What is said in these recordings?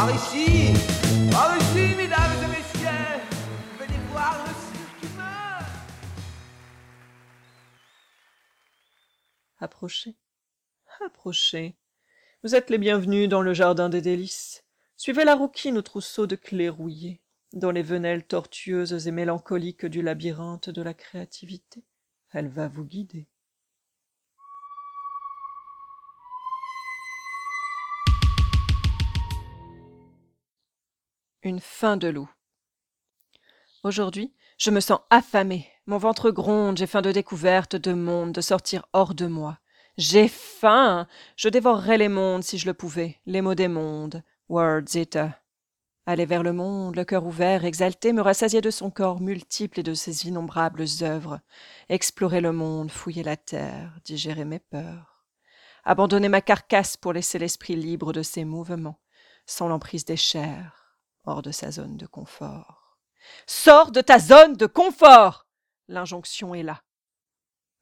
Par ici, mesdames et messieurs, venez voir le cirque. Approchez, approchez. Vous êtes les bienvenus dans le jardin des délices. Suivez la rouquine au trousseau de clés rouillées, dans les venelles tortueuses et mélancoliques du labyrinthe de la créativité. Elle va vous guider. Une fin de loup. Aujourd'hui, je me sens affamé. Mon ventre gronde, j'ai faim de découverte, de monde, de sortir hors de moi. J'ai faim. Je dévorerais les mondes si je le pouvais, les mots des mondes. Words Eater. Aller vers le monde, le cœur ouvert, exalté, me rassasier de son corps multiple et de ses innombrables œuvres. Explorer le monde, fouiller la terre, digérer mes peurs. Abandonner ma carcasse pour laisser l'esprit libre de ses mouvements, sans l'emprise des chairs hors de sa zone de confort. Sors de ta zone de confort! L'injonction est là.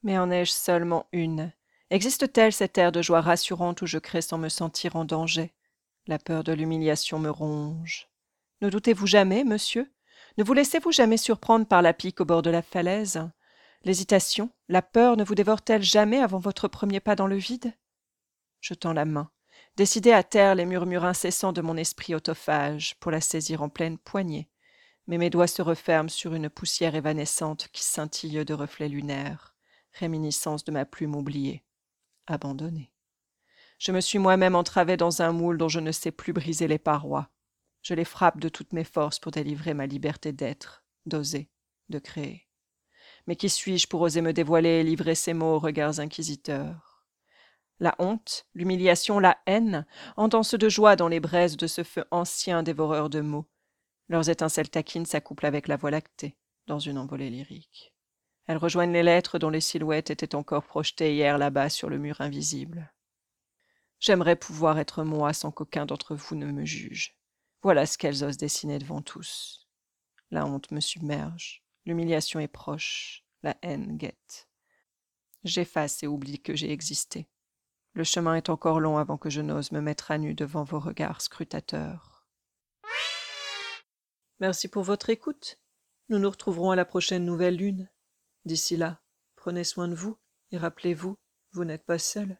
Mais en ai-je seulement une? Existe-t-elle cette air de joie rassurante où je crée sans me sentir en danger? La peur de l'humiliation me ronge. Ne doutez-vous jamais, monsieur? Ne vous laissez-vous jamais surprendre par la pique au bord de la falaise? L'hésitation, la peur ne vous dévore-t-elle jamais avant votre premier pas dans le vide? Je tends la main décidé à taire les murmures incessants de mon esprit autophage pour la saisir en pleine poignée. Mais mes doigts se referment sur une poussière évanescente qui scintille de reflets lunaires, réminiscence de ma plume oubliée, abandonnée. Je me suis moi-même entravé dans un moule dont je ne sais plus briser les parois. Je les frappe de toutes mes forces pour délivrer ma liberté d'être, d'oser, de créer. Mais qui suis-je pour oser me dévoiler et livrer ces mots aux regards inquisiteurs? La honte, l'humiliation, la haine endansent de joie dans les braises de ce feu ancien dévoreur de mots. Leurs étincelles taquines s'accouplent avec la voie lactée, dans une envolée lyrique. Elles rejoignent les lettres dont les silhouettes étaient encore projetées hier là-bas sur le mur invisible. J'aimerais pouvoir être moi sans qu'aucun d'entre vous ne me juge. Voilà ce qu'elles osent dessiner devant tous. La honte me submerge, l'humiliation est proche, la haine guette. J'efface et oublie que j'ai existé. Le chemin est encore long avant que je n'ose me mettre à nu devant vos regards scrutateurs. Merci pour votre écoute. Nous nous retrouverons à la prochaine nouvelle lune. D'ici là, prenez soin de vous et rappelez-vous, vous n'êtes pas seul.